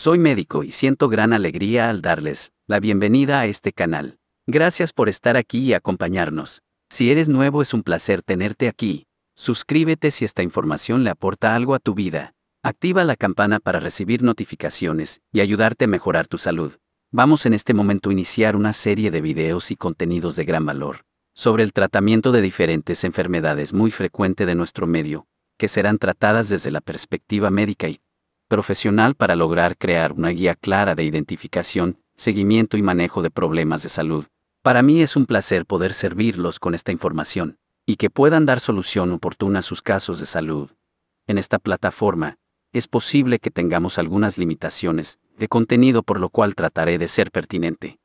Soy médico y siento gran alegría al darles la bienvenida a este canal. Gracias por estar aquí y acompañarnos. Si eres nuevo es un placer tenerte aquí. Suscríbete si esta información le aporta algo a tu vida. Activa la campana para recibir notificaciones y ayudarte a mejorar tu salud. Vamos en este momento a iniciar una serie de videos y contenidos de gran valor sobre el tratamiento de diferentes enfermedades muy frecuente de nuestro medio, que serán tratadas desde la perspectiva médica y profesional para lograr crear una guía clara de identificación, seguimiento y manejo de problemas de salud. Para mí es un placer poder servirlos con esta información y que puedan dar solución oportuna a sus casos de salud. En esta plataforma, es posible que tengamos algunas limitaciones de contenido por lo cual trataré de ser pertinente.